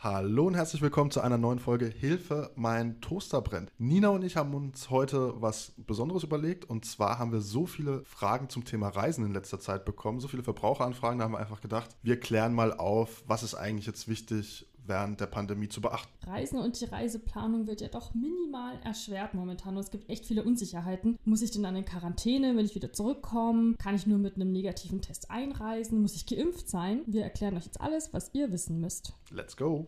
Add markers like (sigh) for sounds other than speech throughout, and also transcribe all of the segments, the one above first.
Hallo und herzlich willkommen zu einer neuen Folge Hilfe, mein Toaster brennt. Nina und ich haben uns heute was Besonderes überlegt und zwar haben wir so viele Fragen zum Thema Reisen in letzter Zeit bekommen, so viele Verbraucheranfragen, da haben wir einfach gedacht, wir klären mal auf, was ist eigentlich jetzt wichtig während der Pandemie zu beachten. Reisen und die Reiseplanung wird ja doch minimal erschwert momentan und es gibt echt viele Unsicherheiten. Muss ich denn dann in Quarantäne, will ich wieder zurückkommen? Kann ich nur mit einem negativen Test einreisen? Muss ich geimpft sein? Wir erklären euch jetzt alles, was ihr wissen müsst. Let's go!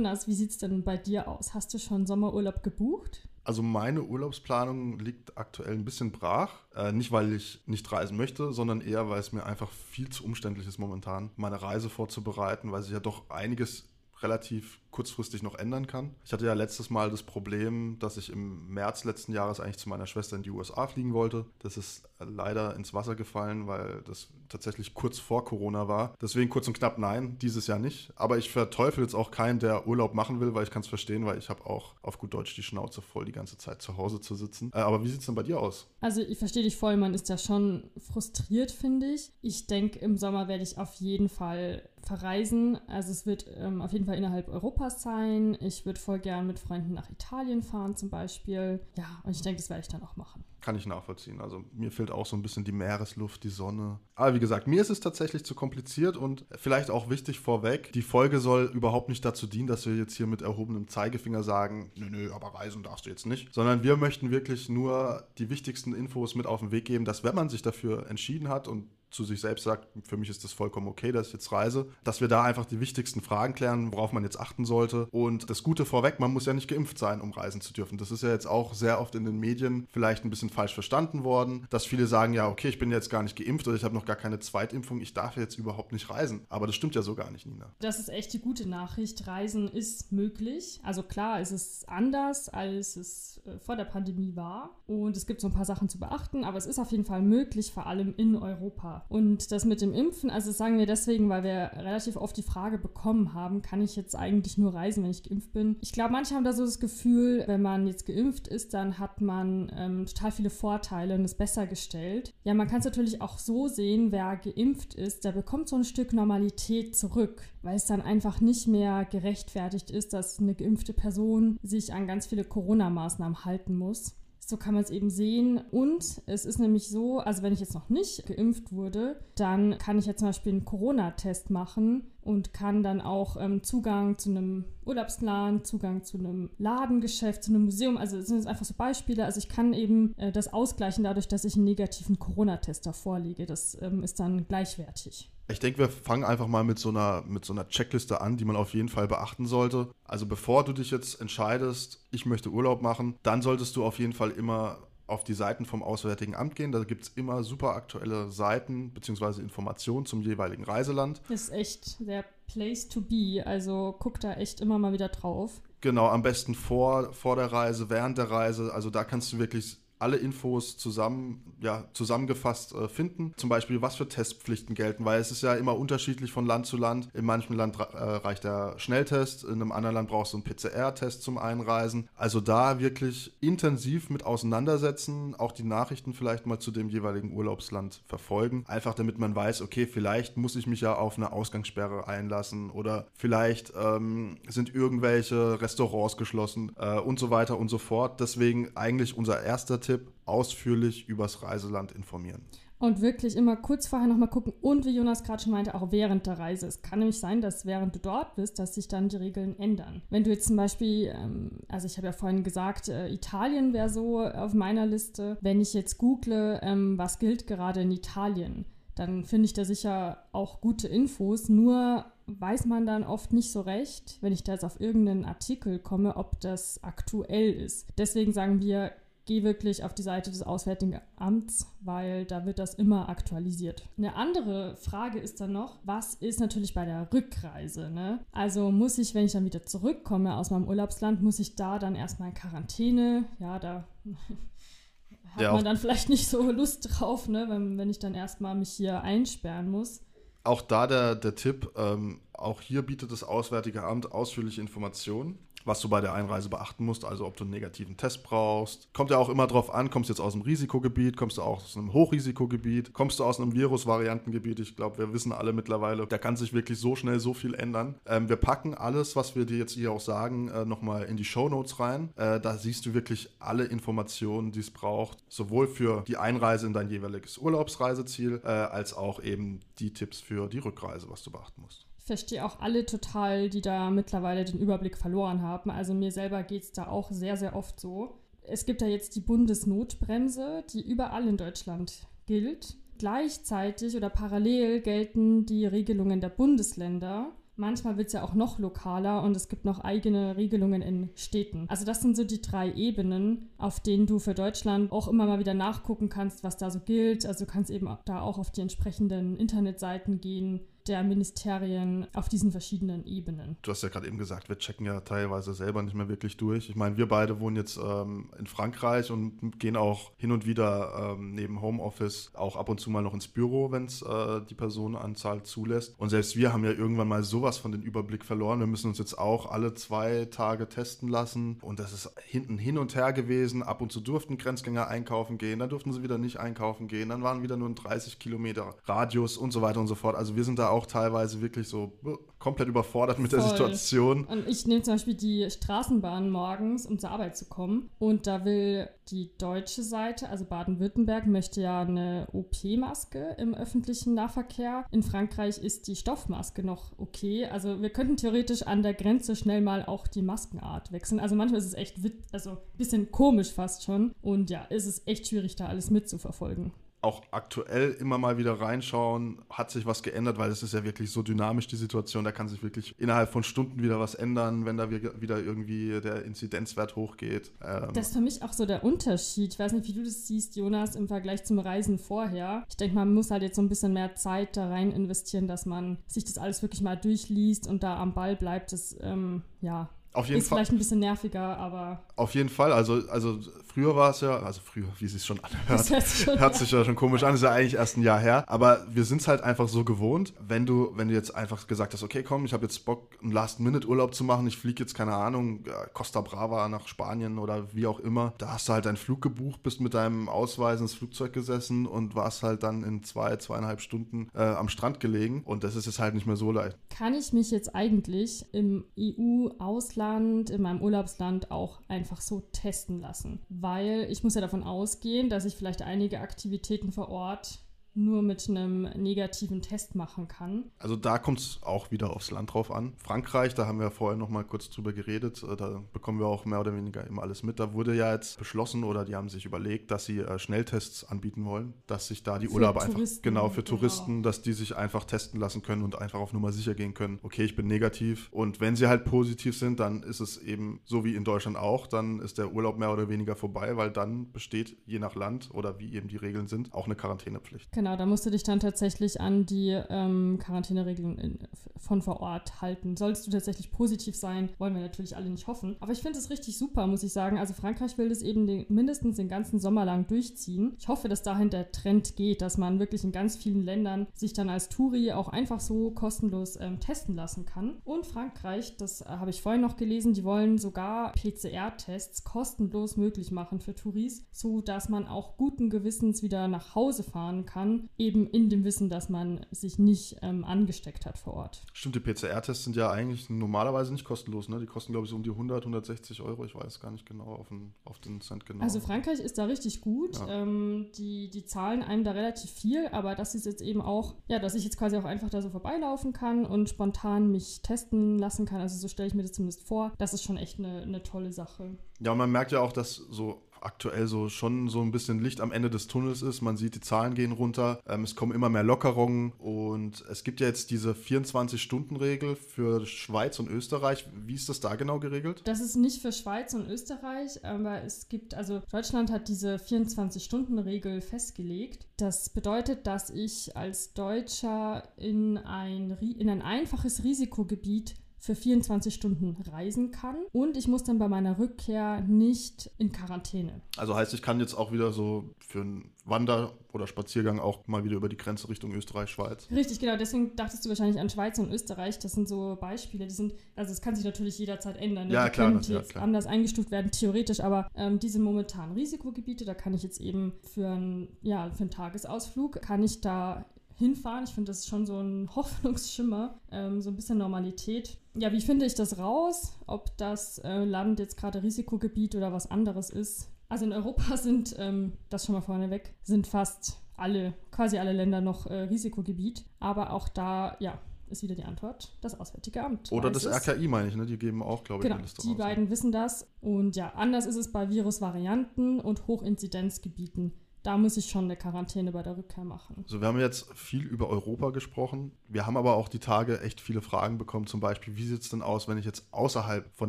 Jonas, wie sieht es denn bei dir aus? Hast du schon Sommerurlaub gebucht? Also meine Urlaubsplanung liegt aktuell ein bisschen brach. Äh, nicht, weil ich nicht reisen möchte, sondern eher, weil es mir einfach viel zu umständlich ist momentan, meine Reise vorzubereiten, weil sich ja doch einiges relativ kurzfristig noch ändern kann. Ich hatte ja letztes Mal das Problem, dass ich im März letzten Jahres eigentlich zu meiner Schwester in die USA fliegen wollte. Das ist leider ins Wasser gefallen, weil das tatsächlich kurz vor Corona war. Deswegen kurz und knapp nein, dieses Jahr nicht. Aber ich verteufel jetzt auch keinen, der Urlaub machen will, weil ich kann es verstehen, weil ich habe auch auf gut Deutsch die Schnauze voll, die ganze Zeit zu Hause zu sitzen. Äh, aber wie sieht es denn bei dir aus? Also ich verstehe dich voll, man ist ja schon frustriert, finde ich. Ich denke, im Sommer werde ich auf jeden Fall verreisen. Also es wird ähm, auf jeden Fall innerhalb Europas sein. Ich würde voll gern mit Freunden nach Italien fahren zum Beispiel. Ja, und ich denke, das werde ich dann auch machen. Kann ich nachvollziehen. Also mir fehlt auch so ein bisschen die Meeresluft, die Sonne. Aber wie gesagt, mir ist es tatsächlich zu kompliziert und vielleicht auch wichtig vorweg, die Folge soll überhaupt nicht dazu dienen, dass wir jetzt hier mit erhobenem Zeigefinger sagen, nö, nö, aber reisen darfst du jetzt nicht. Sondern wir möchten wirklich nur die wichtigsten Infos mit auf den Weg geben, dass wenn man sich dafür entschieden hat und zu sich selbst sagt, für mich ist das vollkommen okay, dass ich jetzt reise, dass wir da einfach die wichtigsten Fragen klären, worauf man jetzt achten sollte. Und das Gute vorweg, man muss ja nicht geimpft sein, um reisen zu dürfen. Das ist ja jetzt auch sehr oft in den Medien vielleicht ein bisschen falsch verstanden worden, dass viele sagen, ja, okay, ich bin jetzt gar nicht geimpft oder ich habe noch gar keine Zweitimpfung, ich darf jetzt überhaupt nicht reisen. Aber das stimmt ja so gar nicht, Nina. Das ist echt die gute Nachricht. Reisen ist möglich. Also klar, es ist anders, als es äh, vor der Pandemie war. Und es gibt so ein paar Sachen zu beachten, aber es ist auf jeden Fall möglich, vor allem in Europa. Und das mit dem Impfen, also sagen wir deswegen, weil wir relativ oft die Frage bekommen haben, kann ich jetzt eigentlich nur reisen, wenn ich geimpft bin? Ich glaube, manche haben da so das Gefühl, wenn man jetzt geimpft ist, dann hat man ähm, total viele Vorteile und ist besser gestellt. Ja, man kann es natürlich auch so sehen, wer geimpft ist, der bekommt so ein Stück Normalität zurück, weil es dann einfach nicht mehr gerechtfertigt ist, dass eine geimpfte Person sich an ganz viele Corona-Maßnahmen halten muss. So kann man es eben sehen. Und es ist nämlich so, also wenn ich jetzt noch nicht geimpft wurde, dann kann ich ja zum Beispiel einen Corona-Test machen und kann dann auch ähm, Zugang zu einem Urlaubsplan, Zugang zu einem Ladengeschäft, zu einem Museum, also das sind jetzt einfach so Beispiele. Also ich kann eben äh, das ausgleichen dadurch, dass ich einen negativen Corona-Test davor lege. Das ähm, ist dann gleichwertig. Ich denke, wir fangen einfach mal mit so, einer, mit so einer Checkliste an, die man auf jeden Fall beachten sollte. Also bevor du dich jetzt entscheidest, ich möchte Urlaub machen, dann solltest du auf jeden Fall immer auf die Seiten vom Auswärtigen Amt gehen. Da gibt es immer super aktuelle Seiten bzw. Informationen zum jeweiligen Reiseland. Das ist echt der Place to be. Also guck da echt immer mal wieder drauf. Genau, am besten vor, vor der Reise, während der Reise. Also da kannst du wirklich alle Infos zusammen, ja, zusammengefasst äh, finden. Zum Beispiel, was für Testpflichten gelten, weil es ist ja immer unterschiedlich von Land zu Land. In manchem Land äh, reicht der Schnelltest, in einem anderen Land brauchst du einen PCR-Test zum Einreisen. Also da wirklich intensiv mit auseinandersetzen, auch die Nachrichten vielleicht mal zu dem jeweiligen Urlaubsland verfolgen. Einfach damit man weiß, okay, vielleicht muss ich mich ja auf eine Ausgangssperre einlassen oder vielleicht ähm, sind irgendwelche Restaurants geschlossen äh, und so weiter und so fort. Deswegen eigentlich unser erster Tipp Tipp, ausführlich übers Reiseland informieren. Und wirklich immer kurz vorher nochmal gucken und wie Jonas gerade schon meinte, auch während der Reise. Es kann nämlich sein, dass während du dort bist, dass sich dann die Regeln ändern. Wenn du jetzt zum Beispiel, ähm, also ich habe ja vorhin gesagt, äh, Italien wäre so auf meiner Liste. Wenn ich jetzt google, ähm, was gilt gerade in Italien, dann finde ich da sicher auch gute Infos. Nur weiß man dann oft nicht so recht, wenn ich da jetzt auf irgendeinen Artikel komme, ob das aktuell ist. Deswegen sagen wir, geh wirklich auf die Seite des Auswärtigen Amts, weil da wird das immer aktualisiert. Eine andere Frage ist dann noch, was ist natürlich bei der Rückreise? Ne? Also muss ich, wenn ich dann wieder zurückkomme aus meinem Urlaubsland, muss ich da dann erstmal in Quarantäne? Ja, da (laughs) hat ja, man dann vielleicht nicht so Lust drauf, ne? wenn, wenn ich dann erstmal mich hier einsperren muss. Auch da der, der Tipp, ähm, auch hier bietet das Auswärtige Amt ausführliche Informationen was du bei der Einreise beachten musst, also ob du einen negativen Test brauchst. Kommt ja auch immer drauf an, kommst du jetzt aus einem Risikogebiet, kommst du auch aus einem Hochrisikogebiet, kommst du aus einem Virusvariantengebiet. Ich glaube, wir wissen alle mittlerweile, da kann sich wirklich so schnell so viel ändern. Ähm, wir packen alles, was wir dir jetzt hier auch sagen, äh, nochmal in die Show Notes rein. Äh, da siehst du wirklich alle Informationen, die es braucht, sowohl für die Einreise in dein jeweiliges Urlaubsreiseziel, äh, als auch eben die Tipps für die Rückreise, was du beachten musst verstehe auch alle total, die da mittlerweile den Überblick verloren haben. Also mir selber geht es da auch sehr, sehr oft so. Es gibt da jetzt die Bundesnotbremse, die überall in Deutschland gilt. Gleichzeitig oder parallel gelten die Regelungen der Bundesländer. Manchmal wird es ja auch noch lokaler und es gibt noch eigene Regelungen in Städten. Also das sind so die drei Ebenen, auf denen du für Deutschland auch immer mal wieder nachgucken kannst, was da so gilt. Also du kannst eben da auch auf die entsprechenden Internetseiten gehen, der Ministerien auf diesen verschiedenen Ebenen. Du hast ja gerade eben gesagt, wir checken ja teilweise selber nicht mehr wirklich durch. Ich meine, wir beide wohnen jetzt ähm, in Frankreich und gehen auch hin und wieder ähm, neben Homeoffice auch ab und zu mal noch ins Büro, wenn es äh, die Personenanzahl zulässt. Und selbst wir haben ja irgendwann mal sowas von den Überblick verloren. Wir müssen uns jetzt auch alle zwei Tage testen lassen. Und das ist hinten hin und her gewesen. Ab und zu durften Grenzgänger einkaufen gehen, dann durften sie wieder nicht einkaufen gehen. Dann waren wieder nur ein 30 Kilometer Radius und so weiter und so fort. Also wir sind da auch auch teilweise wirklich so komplett überfordert mit Voll. der Situation. Und ich nehme zum Beispiel die Straßenbahn morgens, um zur Arbeit zu kommen. Und da will die deutsche Seite, also Baden-Württemberg, möchte ja eine OP-Maske im öffentlichen Nahverkehr. In Frankreich ist die Stoffmaske noch okay. Also wir könnten theoretisch an der Grenze schnell mal auch die Maskenart wechseln. Also manchmal ist es echt, also ein bisschen komisch fast schon. Und ja, ist es echt schwierig, da alles mitzuverfolgen auch aktuell immer mal wieder reinschauen, hat sich was geändert, weil es ist ja wirklich so dynamisch, die Situation. Da kann sich wirklich innerhalb von Stunden wieder was ändern, wenn da wieder irgendwie der Inzidenzwert hochgeht. Ähm das ist für mich auch so der Unterschied. Ich weiß nicht, wie du das siehst, Jonas, im Vergleich zum Reisen vorher. Ich denke, man muss halt jetzt so ein bisschen mehr Zeit da rein investieren, dass man sich das alles wirklich mal durchliest und da am Ball bleibt. Das, ähm, ja, auf jeden ist Fall. vielleicht ein bisschen nerviger, aber. Auf jeden Fall. Also, also früher war es ja, also früher, wie es sich schon anhört, schon, hört sich ja schon komisch an, ist ja eigentlich erst ein Jahr her. Aber wir sind es halt einfach so gewohnt, wenn du, wenn du jetzt einfach gesagt hast, okay, komm, ich habe jetzt Bock, einen Last-Minute-Urlaub zu machen, ich fliege jetzt, keine Ahnung, Costa Brava nach Spanien oder wie auch immer. Da hast du halt deinen Flug gebucht, bist mit deinem Ausweis ins Flugzeug gesessen und warst halt dann in zwei, zweieinhalb Stunden äh, am Strand gelegen. Und das ist jetzt halt nicht mehr so leicht. Kann ich mich jetzt eigentlich im EU-Ausland Ausland, in meinem Urlaubsland auch einfach so testen lassen. Weil ich muss ja davon ausgehen, dass ich vielleicht einige Aktivitäten vor Ort nur mit einem negativen Test machen kann. Also da kommt es auch wieder aufs Land drauf an. Frankreich, da haben wir vorher noch mal kurz drüber geredet, äh, da bekommen wir auch mehr oder weniger immer alles mit. Da wurde ja jetzt beschlossen oder die haben sich überlegt, dass sie äh, Schnelltests anbieten wollen, dass sich da die für Urlauber einfach genau für genau. Touristen, dass die sich einfach testen lassen können und einfach auf Nummer sicher gehen können. Okay, ich bin negativ und wenn sie halt positiv sind, dann ist es eben so wie in Deutschland auch, dann ist der Urlaub mehr oder weniger vorbei, weil dann besteht je nach Land oder wie eben die Regeln sind auch eine Quarantänepflicht. Genau, da musst du dich dann tatsächlich an die ähm, Quarantäneregeln in, von vor Ort halten. Solltest du tatsächlich positiv sein, wollen wir natürlich alle nicht hoffen. Aber ich finde es richtig super, muss ich sagen. Also Frankreich will das eben den, mindestens den ganzen Sommer lang durchziehen. Ich hoffe, dass dahin der Trend geht, dass man wirklich in ganz vielen Ländern sich dann als Touri auch einfach so kostenlos ähm, testen lassen kann. Und Frankreich, das äh, habe ich vorhin noch gelesen, die wollen sogar PCR-Tests kostenlos möglich machen für Touris, sodass man auch guten Gewissens wieder nach Hause fahren kann kann, eben in dem Wissen, dass man sich nicht ähm, angesteckt hat vor Ort. Stimmt, die PCR-Tests sind ja eigentlich normalerweise nicht kostenlos, ne? Die kosten, glaube ich, so um die 100, 160 Euro. Ich weiß gar nicht genau auf den, auf den Cent genau. Also Frankreich ist da richtig gut. Ja. Ähm, die, die zahlen einem da relativ viel, aber das ist jetzt eben auch, ja, dass ich jetzt quasi auch einfach da so vorbeilaufen kann und spontan mich testen lassen kann. Also so stelle ich mir das zumindest vor. Das ist schon echt eine, eine tolle Sache. Ja, und man merkt ja auch, dass so aktuell so schon so ein bisschen Licht am Ende des Tunnels ist. Man sieht, die Zahlen gehen runter. Ähm, es kommen immer mehr Lockerungen und es gibt ja jetzt diese 24-Stunden-Regel für Schweiz und Österreich. Wie ist das da genau geregelt? Das ist nicht für Schweiz und Österreich, aber es gibt, also Deutschland hat diese 24-Stunden-Regel festgelegt. Das bedeutet, dass ich als Deutscher in ein, in ein einfaches Risikogebiet für 24 Stunden reisen kann und ich muss dann bei meiner Rückkehr nicht in Quarantäne. Also heißt, ich kann jetzt auch wieder so für einen Wander- oder Spaziergang auch mal wieder über die Grenze Richtung Österreich, Schweiz. Richtig, genau. Deswegen dachtest du wahrscheinlich an Schweiz und Österreich. Das sind so Beispiele. Die sind, also es kann sich natürlich jederzeit ändern. Ne? Ja, die klar, können das- ja, jetzt klar. anders eingestuft werden, theoretisch. Aber ähm, diese momentanen Risikogebiete, da kann ich jetzt eben für, ein, ja, für einen Tagesausflug, kann ich da hinfahren. Ich finde, das ist schon so ein (laughs) Hoffnungsschimmer, ähm, so ein bisschen Normalität. Ja, wie finde ich das raus, ob das äh, Land jetzt gerade Risikogebiet oder was anderes ist? Also in Europa (laughs) sind, ähm, das schon mal vorneweg, sind fast alle, quasi alle Länder noch äh, Risikogebiet. Aber auch da, ja, ist wieder die Antwort, das Auswärtige Amt. Oder das. RKI, meine ich, ne? Die geben auch, glaube ich, Genau, eine Liste die raus. beiden wissen das. Und ja, anders ist es bei Virusvarianten und Hochinzidenzgebieten. Da muss ich schon eine Quarantäne bei der Rückkehr machen. Also wir haben jetzt viel über Europa gesprochen. Wir haben aber auch die Tage echt viele Fragen bekommen. Zum Beispiel, wie sieht es denn aus, wenn ich jetzt außerhalb von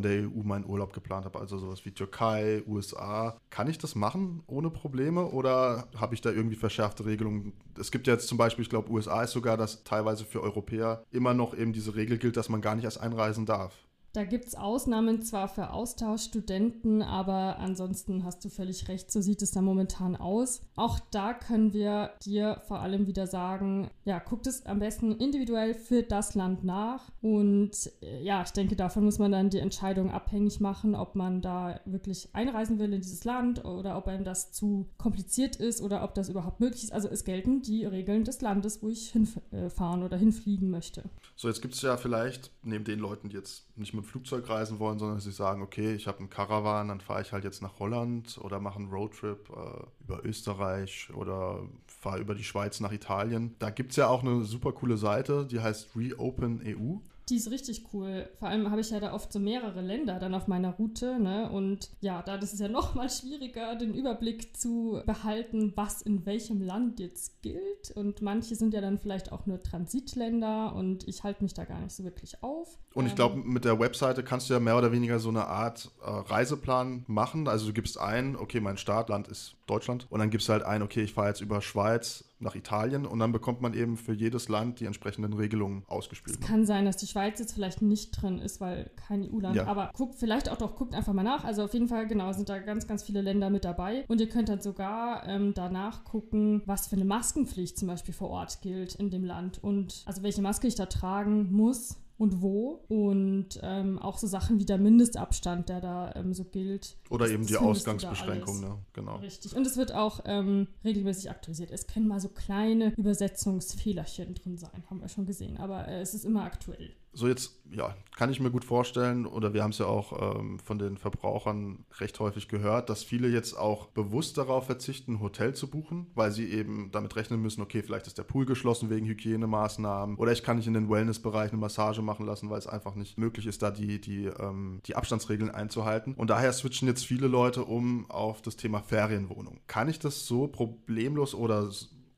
der EU meinen Urlaub geplant habe? Also sowas wie Türkei, USA. Kann ich das machen ohne Probleme oder habe ich da irgendwie verschärfte Regelungen? Es gibt ja jetzt zum Beispiel, ich glaube, USA ist sogar, dass teilweise für Europäer immer noch eben diese Regel gilt, dass man gar nicht erst einreisen darf. Da gibt es Ausnahmen zwar für Austauschstudenten, aber ansonsten hast du völlig recht, so sieht es da momentan aus. Auch da können wir dir vor allem wieder sagen, ja, guckt es am besten individuell für das Land nach. Und äh, ja, ich denke, davon muss man dann die Entscheidung abhängig machen, ob man da wirklich einreisen will in dieses Land oder ob einem das zu kompliziert ist oder ob das überhaupt möglich ist. Also es gelten die Regeln des Landes, wo ich hinfahren oder hinfliegen möchte. So, jetzt gibt es ja vielleicht, neben den Leuten, die jetzt nicht mit dem Flugzeug reisen wollen, sondern sie sagen, okay, ich habe einen Caravan, dann fahre ich halt jetzt nach Holland oder mache einen Roadtrip äh, über Österreich oder fahre über die Schweiz nach Italien. Da gibt es ja auch eine super coole Seite, die heißt Reopen EU. Die ist richtig cool. Vor allem habe ich ja da oft so mehrere Länder dann auf meiner Route. Ne? Und ja, da ist ja (laughs) noch mal schwieriger, den Überblick zu behalten, was in welchem Land jetzt gilt. Und manche sind ja dann vielleicht auch nur Transitländer und ich halte mich da gar nicht so wirklich auf. Und ich Ähm, glaube, mit der Webseite kannst du ja mehr oder weniger so eine Art äh, Reiseplan machen. Also du gibst ein, okay, mein Startland ist Deutschland. Und dann gibst du halt ein, okay, ich fahre jetzt über Schweiz nach Italien. Und dann bekommt man eben für jedes Land die entsprechenden Regelungen ausgespielt. Es Ne? kann sein, dass die Schweiz jetzt vielleicht nicht drin ist, weil kein EU-Land. Ja. Aber guckt vielleicht auch doch, guckt einfach mal nach. Also auf jeden Fall, genau, sind da ganz, ganz viele Länder mit dabei. Und ihr könnt dann sogar ähm, danach gucken, was für eine Maskenpflicht zum Beispiel vor Ort gilt in dem Land. Und also welche Maske ich da tragen muss und wo. Und ähm, auch so Sachen wie der Mindestabstand, der da ähm, so gilt. Oder eben die Ausgangsbeschränkung, ne? Genau. Richtig. Und es wird auch ähm, regelmäßig aktualisiert. Es können mal so kleine Übersetzungsfehlerchen drin sein, haben wir schon gesehen. Aber äh, es ist immer aktuell. So jetzt, ja, kann ich mir gut vorstellen, oder wir haben es ja auch ähm, von den Verbrauchern recht häufig gehört, dass viele jetzt auch bewusst darauf verzichten, ein Hotel zu buchen, weil sie eben damit rechnen müssen, okay, vielleicht ist der Pool geschlossen wegen Hygienemaßnahmen oder ich kann nicht in den Wellnessbereich eine Massage machen lassen, weil es einfach nicht möglich ist, da die, die, ähm, die Abstandsregeln einzuhalten. Und daher switchen jetzt viele Leute um auf das Thema Ferienwohnung. Kann ich das so problemlos oder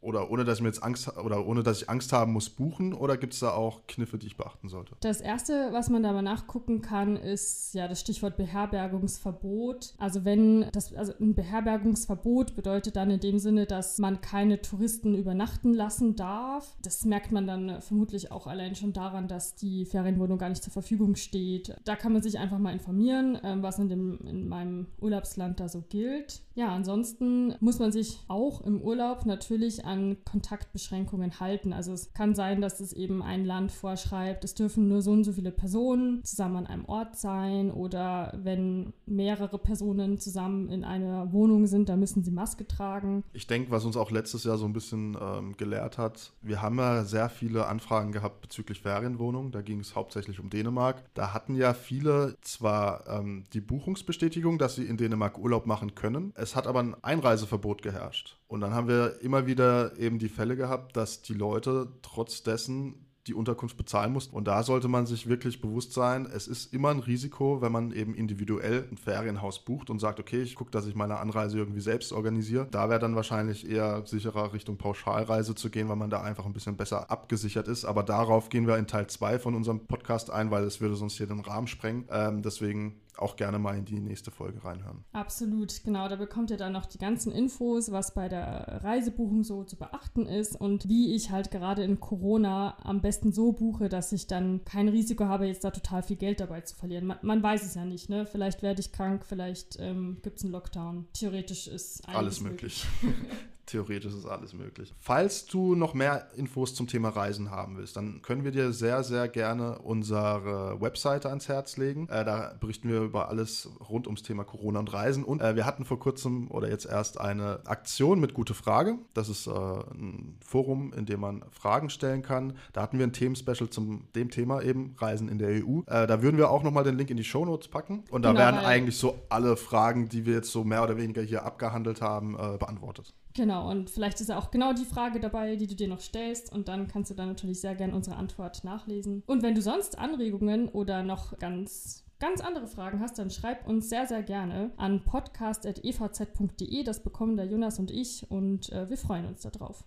oder ohne dass ich mir jetzt Angst oder ohne dass ich Angst haben muss buchen oder gibt es da auch Kniffe, die ich beachten sollte? Das erste, was man da mal nachgucken kann, ist ja das Stichwort Beherbergungsverbot. Also wenn das, also ein Beherbergungsverbot bedeutet dann in dem Sinne, dass man keine Touristen übernachten lassen darf. Das merkt man dann vermutlich auch allein schon daran, dass die Ferienwohnung gar nicht zur Verfügung steht. Da kann man sich einfach mal informieren, ähm, was in, dem, in meinem Urlaubsland da so gilt. Ja, ansonsten muss man sich auch im Urlaub natürlich an Kontaktbeschränkungen halten. Also es kann sein, dass es eben ein Land vorschreibt, es dürfen nur so und so viele Personen zusammen an einem Ort sein oder wenn mehrere Personen zusammen in einer Wohnung sind, da müssen sie Maske tragen. Ich denke, was uns auch letztes Jahr so ein bisschen ähm, gelehrt hat, wir haben ja sehr viele Anfragen gehabt bezüglich Ferienwohnungen. Da ging es hauptsächlich um Dänemark. Da hatten ja viele zwar ähm, die Buchungsbestätigung, dass sie in Dänemark Urlaub machen können. Es hat aber ein Einreiseverbot geherrscht. Und dann haben wir immer wieder eben die Fälle gehabt, dass die Leute trotz dessen die Unterkunft bezahlen mussten. Und da sollte man sich wirklich bewusst sein, es ist immer ein Risiko, wenn man eben individuell ein Ferienhaus bucht und sagt, okay, ich gucke, dass ich meine Anreise irgendwie selbst organisiere. Da wäre dann wahrscheinlich eher sicherer Richtung Pauschalreise zu gehen, weil man da einfach ein bisschen besser abgesichert ist. Aber darauf gehen wir in Teil 2 von unserem Podcast ein, weil es würde sonst hier den Rahmen sprengen. Ähm, deswegen auch gerne mal in die nächste Folge reinhören. Absolut, genau. Da bekommt ihr dann noch die ganzen Infos, was bei der Reisebuchung so zu beachten ist und wie ich halt gerade in Corona am besten so buche, dass ich dann kein Risiko habe, jetzt da total viel Geld dabei zu verlieren. Man, man weiß es ja nicht, ne? Vielleicht werde ich krank, vielleicht ähm, gibt es einen Lockdown. Theoretisch ist alles möglich. möglich. (laughs) Theoretisch ist alles möglich. Falls du noch mehr Infos zum Thema Reisen haben willst, dann können wir dir sehr, sehr gerne unsere Webseite ans Herz legen. Äh, da berichten wir über alles rund ums Thema Corona und Reisen. Und äh, wir hatten vor kurzem oder jetzt erst eine Aktion mit Gute Frage. Das ist äh, ein Forum, in dem man Fragen stellen kann. Da hatten wir ein Themenspecial zum dem Thema eben Reisen in der EU. Äh, da würden wir auch nochmal den Link in die Shownotes packen. Und da genau, werden eigentlich so alle Fragen, die wir jetzt so mehr oder weniger hier abgehandelt haben, äh, beantwortet. Genau, und vielleicht ist ja auch genau die Frage dabei, die du dir noch stellst und dann kannst du dann natürlich sehr gerne unsere Antwort nachlesen. Und wenn du sonst Anregungen oder noch ganz ganz andere Fragen hast, dann schreib uns sehr, sehr gerne an podcast.evz.de. Das bekommen der Jonas und ich und äh, wir freuen uns darauf.